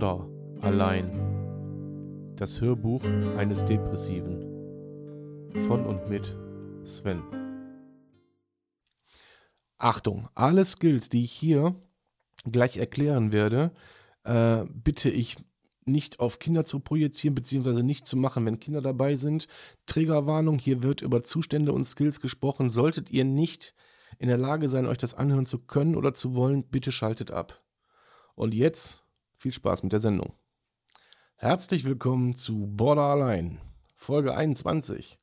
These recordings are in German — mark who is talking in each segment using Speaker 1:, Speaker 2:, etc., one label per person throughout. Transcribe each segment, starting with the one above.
Speaker 1: Border allein. Das Hörbuch eines Depressiven. Von und mit Sven. Achtung, alle Skills, die ich hier gleich erklären werde, äh, bitte ich nicht auf Kinder zu projizieren, beziehungsweise nicht zu machen, wenn Kinder dabei sind. Triggerwarnung, hier wird über Zustände und Skills gesprochen. Solltet ihr nicht in der Lage sein, euch das anhören zu können oder zu wollen, bitte schaltet ab. Und jetzt viel Spaß mit der Sendung. Herzlich willkommen zu Borderline, Folge 21.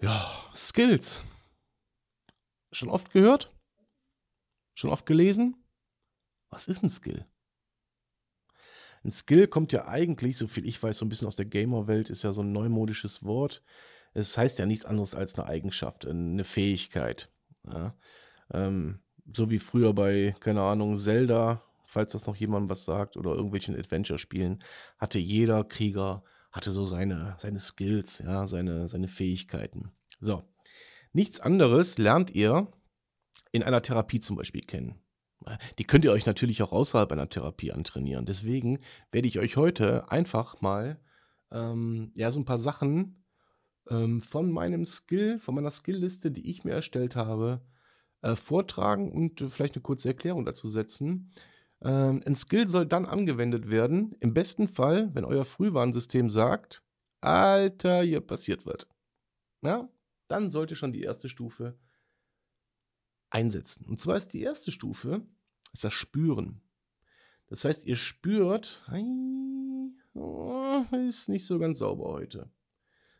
Speaker 1: Ja, Skills. Schon oft gehört? Schon oft gelesen? Was ist ein Skill? Ein Skill kommt ja eigentlich, so viel ich weiß, so ein bisschen aus der Gamer-Welt, ist ja so ein neumodisches Wort. Es heißt ja nichts anderes als eine Eigenschaft, eine Fähigkeit. Ja? Ähm, so wie früher bei, keine Ahnung, Zelda, falls das noch jemand was sagt, oder irgendwelchen Adventure-Spielen, hatte jeder Krieger, hatte so seine, seine Skills, ja, seine, seine Fähigkeiten. So. Nichts anderes lernt ihr in einer Therapie zum Beispiel kennen. Die könnt ihr euch natürlich auch außerhalb einer Therapie antrainieren. Deswegen werde ich euch heute einfach mal ähm, ja, so ein paar Sachen ähm, von meinem Skill, von meiner Skillliste, die ich mir erstellt habe, äh, vortragen und äh, vielleicht eine kurze Erklärung dazu setzen. Ähm, ein Skill soll dann angewendet werden, im besten Fall, wenn euer Frühwarnsystem sagt, Alter, hier passiert wird. Ja, dann sollte schon die erste Stufe einsetzen. Und zwar ist die erste Stufe ist das Spüren. Das heißt, ihr spürt, oh, ist nicht so ganz sauber heute.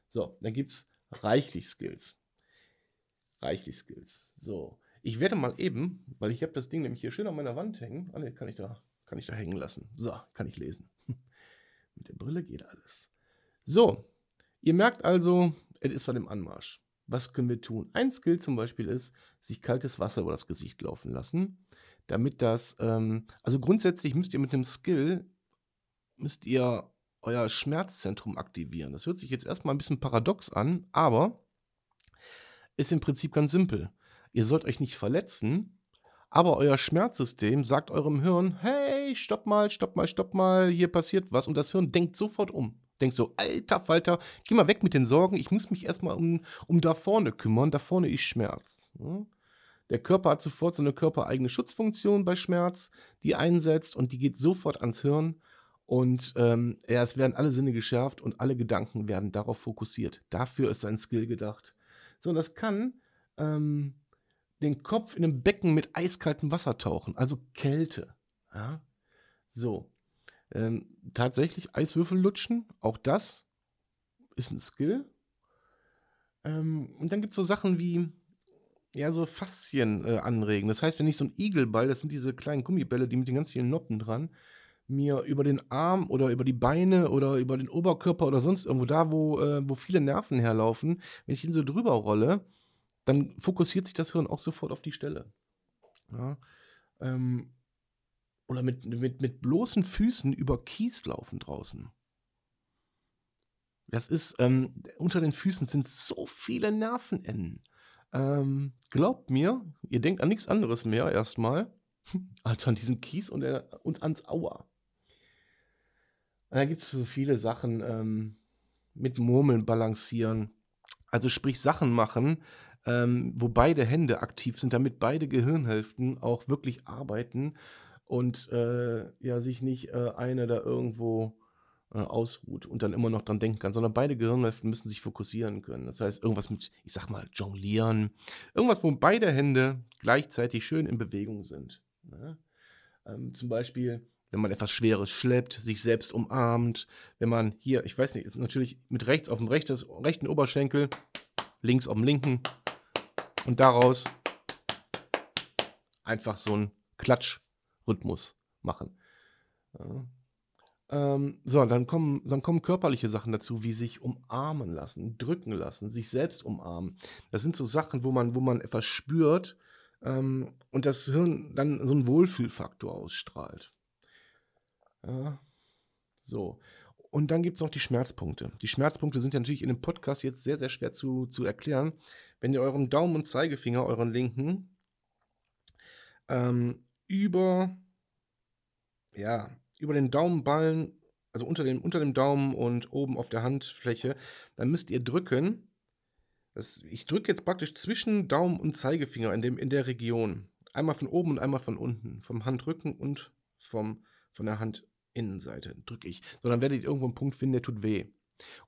Speaker 1: So, dann gibt es reichlich Skills. Reichlich Skills. So, ich werde mal eben, weil ich habe das Ding nämlich hier schön an meiner Wand hängen. Ah, ne, kann ich da, kann ich da hängen lassen. So, kann ich lesen. Mit der Brille geht alles. So, ihr merkt also, es ist vor dem Anmarsch. Was können wir tun? Ein Skill zum Beispiel ist, sich kaltes Wasser über das Gesicht laufen lassen, damit das, ähm, also grundsätzlich müsst ihr mit dem Skill, müsst ihr euer Schmerzzentrum aktivieren. Das hört sich jetzt erstmal ein bisschen paradox an, aber ist im Prinzip ganz simpel. Ihr sollt euch nicht verletzen, aber euer Schmerzsystem sagt eurem Hirn, hey, stopp mal, stopp mal, stopp mal, hier passiert was. Und das Hirn denkt sofort um. Denkt so, alter Falter, geh mal weg mit den Sorgen, ich muss mich erstmal um, um da vorne kümmern, da vorne ist Schmerz. Der Körper hat sofort so eine körpereigene Schutzfunktion bei Schmerz, die einsetzt und die geht sofort ans Hirn. Und ähm, ja, es werden alle Sinne geschärft und alle Gedanken werden darauf fokussiert. Dafür ist ein Skill gedacht. So, und das kann ähm, den Kopf in einem Becken mit eiskaltem Wasser tauchen, also Kälte. Ja? So. Ähm, tatsächlich Eiswürfel lutschen, auch das ist ein Skill. Ähm, und dann gibt es so Sachen wie, ja, so Faszien äh, anregen. Das heißt, wenn ich so ein Igelball, das sind diese kleinen Gummibälle, die mit den ganz vielen Noppen dran, mir über den Arm oder über die Beine oder über den Oberkörper oder sonst irgendwo da, wo, äh, wo viele Nerven herlaufen, wenn ich ihn so drüber rolle, dann fokussiert sich das Hirn auch sofort auf die Stelle. Ja, ähm, oder mit, mit, mit bloßen Füßen über Kies laufen draußen. Das ist, ähm, unter den Füßen sind so viele Nervenenden. Ähm, glaubt mir, ihr denkt an nichts anderes mehr erstmal, als an diesen Kies und, äh, und ans. Und da gibt es so viele Sachen ähm, mit Murmeln balancieren. Also sprich Sachen machen, ähm, wo beide Hände aktiv sind, damit beide Gehirnhälften auch wirklich arbeiten und äh, ja, sich nicht äh, eine da irgendwo äh, ausruht und dann immer noch dran denken kann, sondern beide Gehirnhälften müssen sich fokussieren können. Das heißt, irgendwas mit, ich sag mal, jonglieren, irgendwas, wo beide Hände gleichzeitig schön in Bewegung sind. Ne? Ähm, zum Beispiel, wenn man etwas Schweres schleppt, sich selbst umarmt, wenn man hier, ich weiß nicht, jetzt natürlich mit rechts auf dem rechtes, rechten Oberschenkel, links auf dem linken, und daraus einfach so einen Klatschrhythmus machen. Ja. Ähm, so, dann kommen, dann kommen körperliche Sachen dazu, wie sich umarmen lassen, drücken lassen, sich selbst umarmen. Das sind so Sachen, wo man, wo man etwas spürt ähm, und das Hirn dann so einen Wohlfühlfaktor ausstrahlt. Ja. So. Und dann gibt es noch die Schmerzpunkte. Die Schmerzpunkte sind ja natürlich in dem Podcast jetzt sehr, sehr schwer zu, zu erklären. Wenn ihr euren Daumen und Zeigefinger, euren linken, ähm, über ja, über den Daumenballen, also unter dem, unter dem Daumen und oben auf der Handfläche, dann müsst ihr drücken. Das, ich drücke jetzt praktisch zwischen Daumen und Zeigefinger in, dem, in der Region. Einmal von oben und einmal von unten. Vom Handrücken und vom, von der Handinnenseite drücke ich. So, dann werdet ihr irgendwo einen Punkt finden, der tut weh.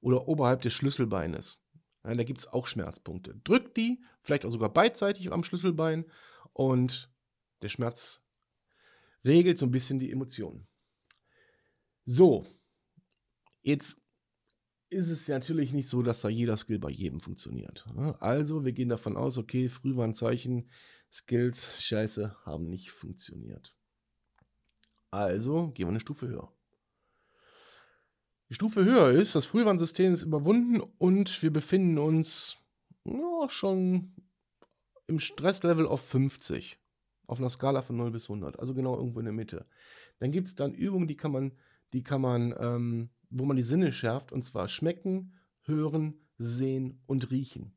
Speaker 1: Oder oberhalb des Schlüsselbeines. Ja, da gibt es auch Schmerzpunkte. Drückt die, vielleicht auch sogar beidseitig am Schlüsselbein und der Schmerz regelt so ein bisschen die Emotionen. So, jetzt ist es natürlich nicht so, dass da jeder Skill bei jedem funktioniert. Ne? Also, wir gehen davon aus, okay, Frühwarnzeichen, Skills, scheiße, haben nicht funktioniert. Also gehen wir eine Stufe höher. Die Stufe höher ist, das Frühwarnsystem ist überwunden und wir befinden uns ja, schon im Stresslevel auf 50. Auf einer Skala von 0 bis 100. Also genau irgendwo in der Mitte. Dann gibt es dann Übungen, die kann man, die kann man, ähm, wo man die Sinne schärft, und zwar schmecken, hören, sehen und riechen.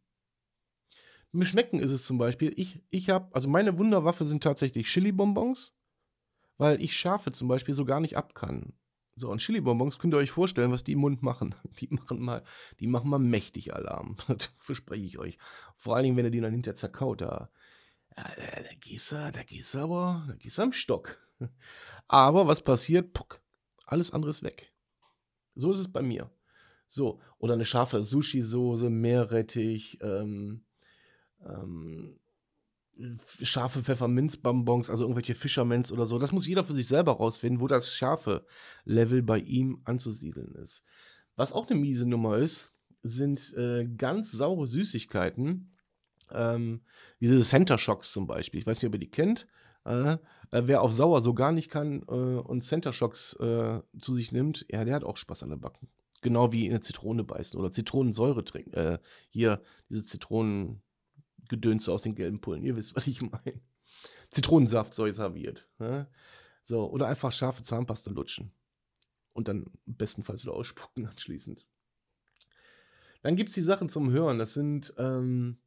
Speaker 1: Mit Schmecken ist es zum Beispiel, ich, ich habe, also meine Wunderwaffe sind tatsächlich Chili-Bonbons, weil ich Schafe zum Beispiel so gar nicht ab kann. So, und Chili-Bonbons könnt ihr euch vorstellen, was die im Mund machen. Die machen mal, die machen mal mächtig Alarm. Das verspreche ich euch. Vor allen Dingen, wenn ihr die dann hinter zerkaut, da, da, da, gehst du, da gehst du aber, da gehst du am Stock. Aber was passiert? Puck. Alles andere ist weg. So ist es bei mir. So, oder eine scharfe Sushi-Soße, Meerrettich, ähm, ähm, scharfe Pfefferminzbonbons, also irgendwelche Fischermans oder so. Das muss jeder für sich selber rausfinden, wo das scharfe Level bei ihm anzusiedeln ist. Was auch eine miese Nummer ist, sind äh, ganz saure Süßigkeiten. Ähm, diese Center Shocks zum Beispiel. Ich weiß nicht, ob ihr die kennt. Äh, äh, wer auf sauer so gar nicht kann äh, und Center Shocks äh, zu sich nimmt, ja, der hat auch Spaß an der Backen. Genau wie in eine Zitrone beißen oder Zitronensäure trinken. Äh, hier, diese Zitronen. Gedönse aus den gelben Pullen. Ihr wisst, was ich meine. Zitronensaft soll serviert. Ne? So, oder einfach scharfe Zahnpasta lutschen. Und dann bestenfalls wieder ausspucken anschließend. Dann gibt es die Sachen zum Hören. Das sind, ähm,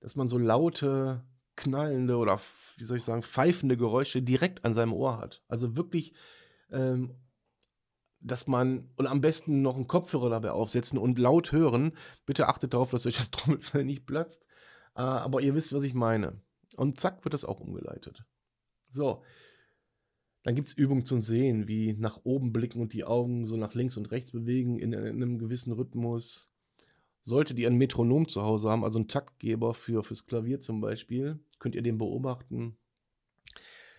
Speaker 1: dass man so laute, knallende oder, wie soll ich sagen, pfeifende Geräusche direkt an seinem Ohr hat. Also wirklich, ähm, dass man, und am besten noch einen Kopfhörer dabei aufsetzen und laut hören. Bitte achtet darauf, dass euch das Trommelfell nicht platzt. Äh, aber ihr wisst, was ich meine. Und zack, wird das auch umgeleitet. So. Dann gibt es Übungen zum Sehen, wie nach oben blicken und die Augen so nach links und rechts bewegen in, in einem gewissen Rhythmus. Solltet ihr ein Metronom zu Hause haben, also einen Taktgeber für, fürs Klavier zum Beispiel, könnt ihr den beobachten.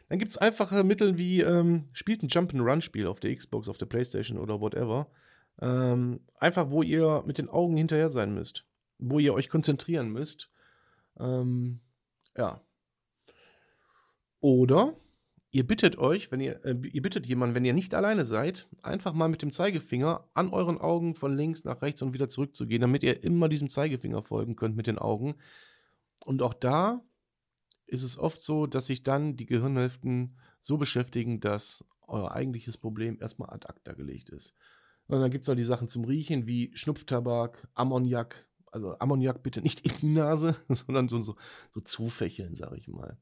Speaker 1: Dann gibt es einfache Mittel wie, ähm, spielt ein Jump-and-Run-Spiel auf der Xbox, auf der Playstation oder whatever. Ähm, einfach, wo ihr mit den Augen hinterher sein müsst. Wo ihr euch konzentrieren müsst. Ähm, ja. Oder ihr bittet euch, wenn ihr, äh, ihr bittet jemanden, wenn ihr nicht alleine seid, einfach mal mit dem Zeigefinger an euren Augen von links nach rechts und wieder zurückzugehen, damit ihr immer diesem Zeigefinger folgen könnt mit den Augen. Und auch da ist es oft so, dass sich dann die Gehirnhälften so beschäftigen, dass euer eigentliches Problem erstmal ad acta gelegt ist. Und dann gibt es noch die Sachen zum Riechen wie Schnupftabak, Ammoniak, also Ammoniak bitte nicht in die Nase, sondern so, so, so zufächeln, sage ich mal.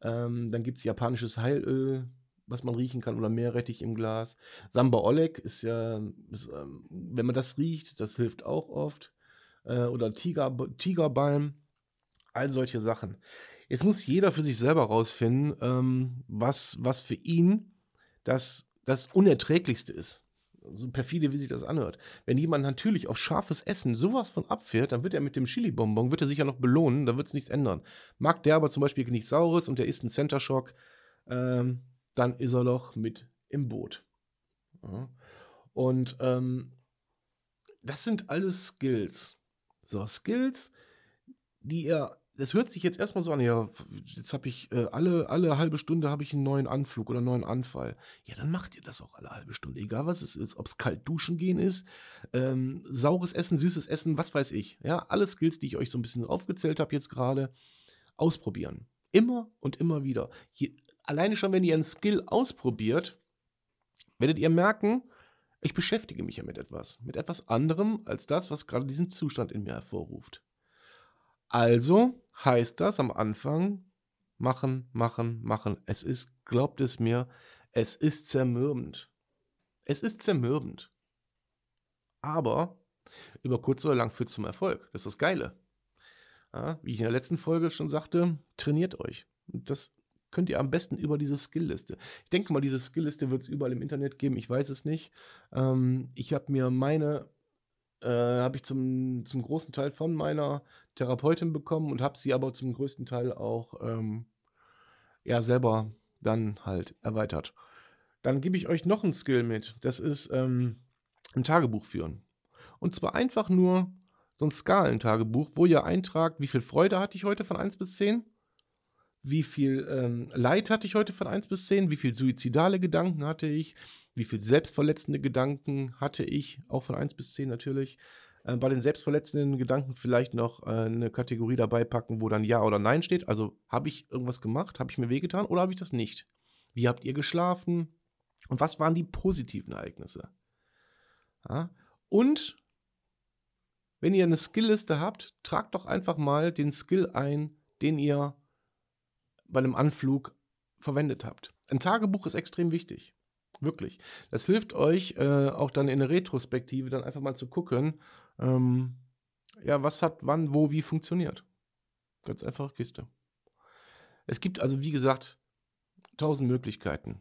Speaker 1: Ähm, dann gibt es japanisches Heilöl, was man riechen kann, oder Meerrettich im Glas. Samba Oleg ist ja, ist, ähm, wenn man das riecht, das hilft auch oft. Äh, oder Tiger, Tigerbalm, all solche Sachen. Jetzt muss jeder für sich selber rausfinden, ähm, was, was für ihn das, das Unerträglichste ist so perfide, wie sich das anhört. Wenn jemand natürlich auf scharfes Essen sowas von abfährt, dann wird er mit dem Chili-Bonbon, wird er sich ja noch belohnen, da wird es nichts ändern. Mag der aber zum Beispiel nichts Saures und der isst einen Center Shock, ähm, dann ist er doch mit im Boot. Ja. Und ähm, das sind alles Skills. So, Skills, die er das hört sich jetzt erstmal so an, ja, jetzt habe ich äh, alle, alle halbe Stunde habe ich einen neuen Anflug oder einen neuen Anfall. Ja, dann macht ihr das auch alle halbe Stunde, egal was es ist, ob es kalt duschen gehen ist, ähm, saures Essen, süßes Essen, was weiß ich. Ja, alle Skills, die ich euch so ein bisschen aufgezählt habe jetzt gerade, ausprobieren. Immer und immer wieder. Je, alleine schon, wenn ihr einen Skill ausprobiert, werdet ihr merken, ich beschäftige mich ja mit etwas, mit etwas anderem als das, was gerade diesen Zustand in mir hervorruft. Also heißt das am Anfang machen, machen, machen. Es ist, glaubt es mir, Es ist zermürbend. Es ist zermürbend. Aber über kurz oder lang führt es zum Erfolg. Das ist das Geile. Ja, wie ich in der letzten Folge schon sagte, trainiert euch. Und das könnt ihr am besten über diese Skillliste. Ich denke mal, diese Skillliste wird es überall im Internet geben. Ich weiß es nicht. Ähm, ich habe mir meine, äh, habe ich zum, zum großen Teil von meiner Therapeutin bekommen und habe sie aber zum größten Teil auch ähm, ja selber dann halt erweitert. Dann gebe ich euch noch ein Skill mit. Das ist ähm, ein Tagebuch führen. Und zwar einfach nur so ein Skalentagebuch, wo ihr eintragt, wie viel Freude hatte ich heute von 1 bis 10, wie viel ähm, Leid hatte ich heute von 1 bis 10, wie viel suizidale Gedanken hatte ich, wie viel selbstverletzende Gedanken hatte ich, auch von 1 bis 10 natürlich. Äh, bei den selbstverletzenden Gedanken vielleicht noch äh, eine Kategorie dabei packen, wo dann Ja oder Nein steht. Also habe ich irgendwas gemacht, habe ich mir wehgetan oder habe ich das nicht? Wie habt ihr geschlafen? Und was waren die positiven Ereignisse? Ja? Und wenn ihr eine Skillliste habt, tragt doch einfach mal den Skill ein, den ihr bei einem Anflug verwendet habt. Ein Tagebuch ist extrem wichtig. Wirklich. Das hilft euch äh, auch dann in der Retrospektive dann einfach mal zu gucken, ähm, ja, was hat wann, wo, wie funktioniert. Ganz einfache Kiste. Es gibt also, wie gesagt, tausend Möglichkeiten.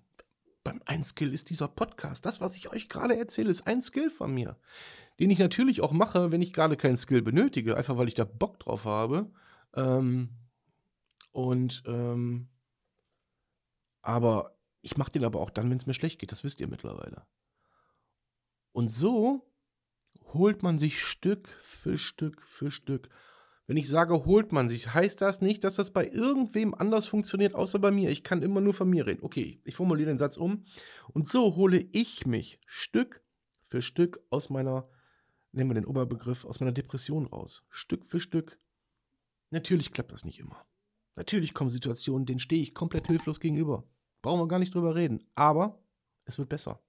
Speaker 1: Beim Ein Skill ist dieser Podcast. Das, was ich euch gerade erzähle, ist ein Skill von mir den ich natürlich auch mache, wenn ich gerade keinen Skill benötige, einfach weil ich da Bock drauf habe. Ähm, und ähm, aber ich mache den aber auch dann, wenn es mir schlecht geht, das wisst ihr mittlerweile. Und so holt man sich Stück für Stück für Stück. Wenn ich sage, holt man sich, heißt das nicht, dass das bei irgendwem anders funktioniert, außer bei mir. Ich kann immer nur von mir reden. Okay, ich formuliere den Satz um. Und so hole ich mich Stück für Stück aus meiner nehmen wir den Oberbegriff, aus meiner Depression raus. Stück für Stück. Natürlich klappt das nicht immer. Natürlich kommen Situationen, denen stehe ich komplett hilflos gegenüber. Brauchen wir gar nicht drüber reden. Aber es wird besser.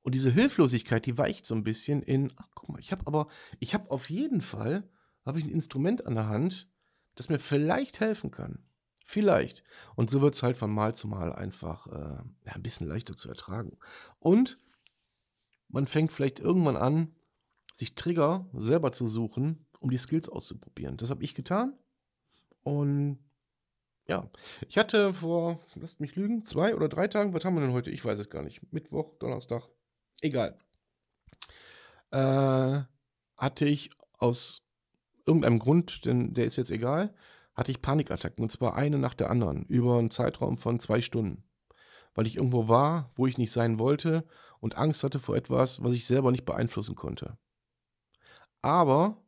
Speaker 1: Und diese Hilflosigkeit, die weicht so ein bisschen in, ach guck mal, ich habe aber, ich habe auf jeden Fall, habe ich ein Instrument an der Hand, das mir vielleicht helfen kann. Vielleicht. Und so wird es halt von Mal zu Mal einfach äh, ja, ein bisschen leichter zu ertragen. Und man fängt vielleicht irgendwann an, sich Trigger selber zu suchen, um die Skills auszuprobieren. Das habe ich getan. Und ja, ich hatte vor, lasst mich lügen, zwei oder drei Tagen, was haben wir denn heute? Ich weiß es gar nicht. Mittwoch, Donnerstag, egal. Äh, hatte ich aus irgendeinem Grund, denn der ist jetzt egal, hatte ich Panikattacken. Und zwar eine nach der anderen, über einen Zeitraum von zwei Stunden. Weil ich irgendwo war, wo ich nicht sein wollte und Angst hatte vor etwas, was ich selber nicht beeinflussen konnte. Aber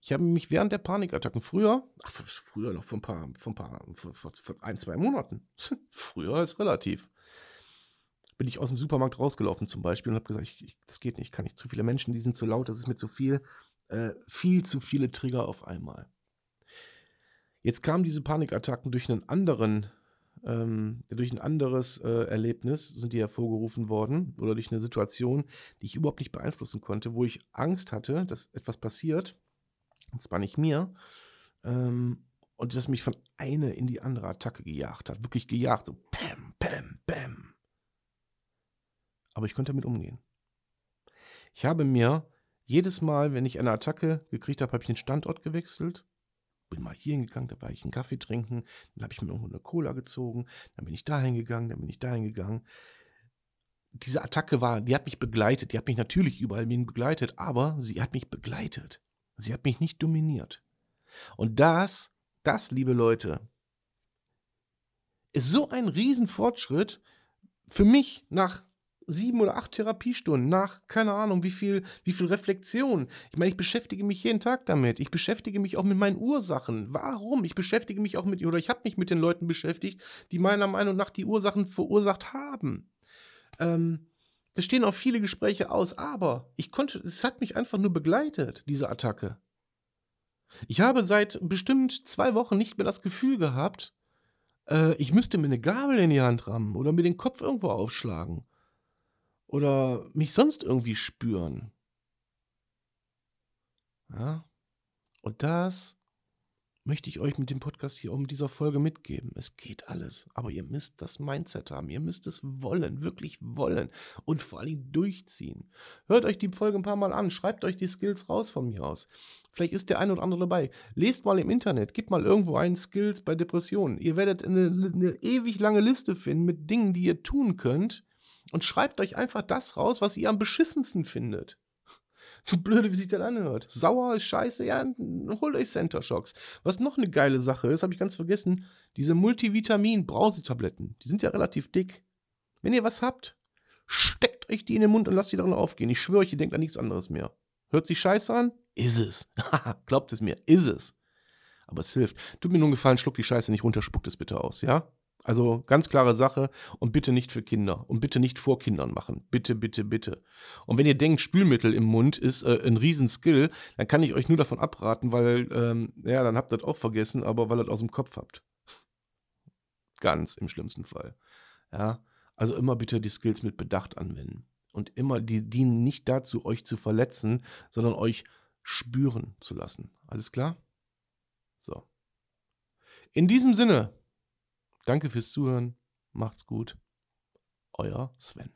Speaker 1: ich habe mich während der Panikattacken früher, ach, früher noch vor ein paar, vor ein paar, vor, vor ein, zwei Monaten, früher ist relativ, bin ich aus dem Supermarkt rausgelaufen zum Beispiel und habe gesagt, ich, ich, das geht nicht, kann nicht. Zu viele Menschen, die sind zu laut, das ist mir zu viel, äh, viel zu viele Trigger auf einmal. Jetzt kamen diese Panikattacken durch einen anderen ähm, durch ein anderes äh, Erlebnis sind die hervorgerufen worden oder durch eine Situation, die ich überhaupt nicht beeinflussen konnte, wo ich Angst hatte, dass etwas passiert, und zwar nicht mir, ähm, und das mich von einer in die andere Attacke gejagt hat. Wirklich gejagt, so Pam, Pam, Pam. Aber ich konnte damit umgehen. Ich habe mir jedes Mal, wenn ich eine Attacke gekriegt habe, habe ich den Standort gewechselt bin mal hier hingegangen, da war ich einen Kaffee trinken, dann habe ich mir irgendwo eine Cola gezogen, dann bin ich da hingegangen, dann bin ich da hingegangen. Diese Attacke war, die hat mich begleitet, die hat mich natürlich überall begleitet, aber sie hat mich begleitet. Sie hat mich nicht dominiert. Und das, das, liebe Leute, ist so ein Riesenfortschritt für mich nach sieben oder acht Therapiestunden nach, keine Ahnung, wie viel, wie viel Reflexion. Ich meine, ich beschäftige mich jeden Tag damit. Ich beschäftige mich auch mit meinen Ursachen. Warum? Ich beschäftige mich auch mit, oder ich habe mich mit den Leuten beschäftigt, die meiner Meinung nach die Ursachen verursacht haben. Ähm, es stehen auch viele Gespräche aus, aber ich konnte, es hat mich einfach nur begleitet, diese Attacke. Ich habe seit bestimmt zwei Wochen nicht mehr das Gefühl gehabt, äh, ich müsste mir eine Gabel in die Hand rammen oder mir den Kopf irgendwo aufschlagen oder mich sonst irgendwie spüren. Ja? Und das möchte ich euch mit dem Podcast hier um dieser Folge mitgeben. Es geht alles, aber ihr müsst das Mindset haben. Ihr müsst es wollen, wirklich wollen und vor allem durchziehen. Hört euch die Folge ein paar Mal an, schreibt euch die Skills raus von mir aus. Vielleicht ist der ein oder andere dabei. Lest mal im Internet, gebt mal irgendwo ein Skills bei Depressionen. Ihr werdet eine, eine ewig lange Liste finden mit Dingen, die ihr tun könnt und schreibt euch einfach das raus, was ihr am beschissensten findet. So blöde, wie sich das anhört. Sauer ist scheiße, ja, holt euch Center Shocks. Was noch eine geile Sache ist, habe ich ganz vergessen, diese Multivitamin-Brausetabletten, die sind ja relativ dick. Wenn ihr was habt, steckt euch die in den Mund und lasst die darin aufgehen. Ich schwöre euch, ihr denkt an nichts anderes mehr. Hört sich scheiße an? Ist es. Glaubt es mir, ist es. Aber es hilft. Tut mir einen Gefallen, schluckt die Scheiße nicht runter, spuckt es bitte aus, ja? Also ganz klare Sache und bitte nicht für Kinder und bitte nicht vor Kindern machen. Bitte, bitte, bitte. Und wenn ihr denkt, Spülmittel im Mund ist äh, ein Riesenskill, dann kann ich euch nur davon abraten, weil, ähm, ja, dann habt ihr das auch vergessen, aber weil ihr das aus dem Kopf habt. Ganz im schlimmsten Fall. Ja, also immer bitte die Skills mit Bedacht anwenden. Und immer, die dienen nicht dazu, euch zu verletzen, sondern euch spüren zu lassen. Alles klar? So. In diesem Sinne, Danke fürs Zuhören. Macht's gut. Euer Sven.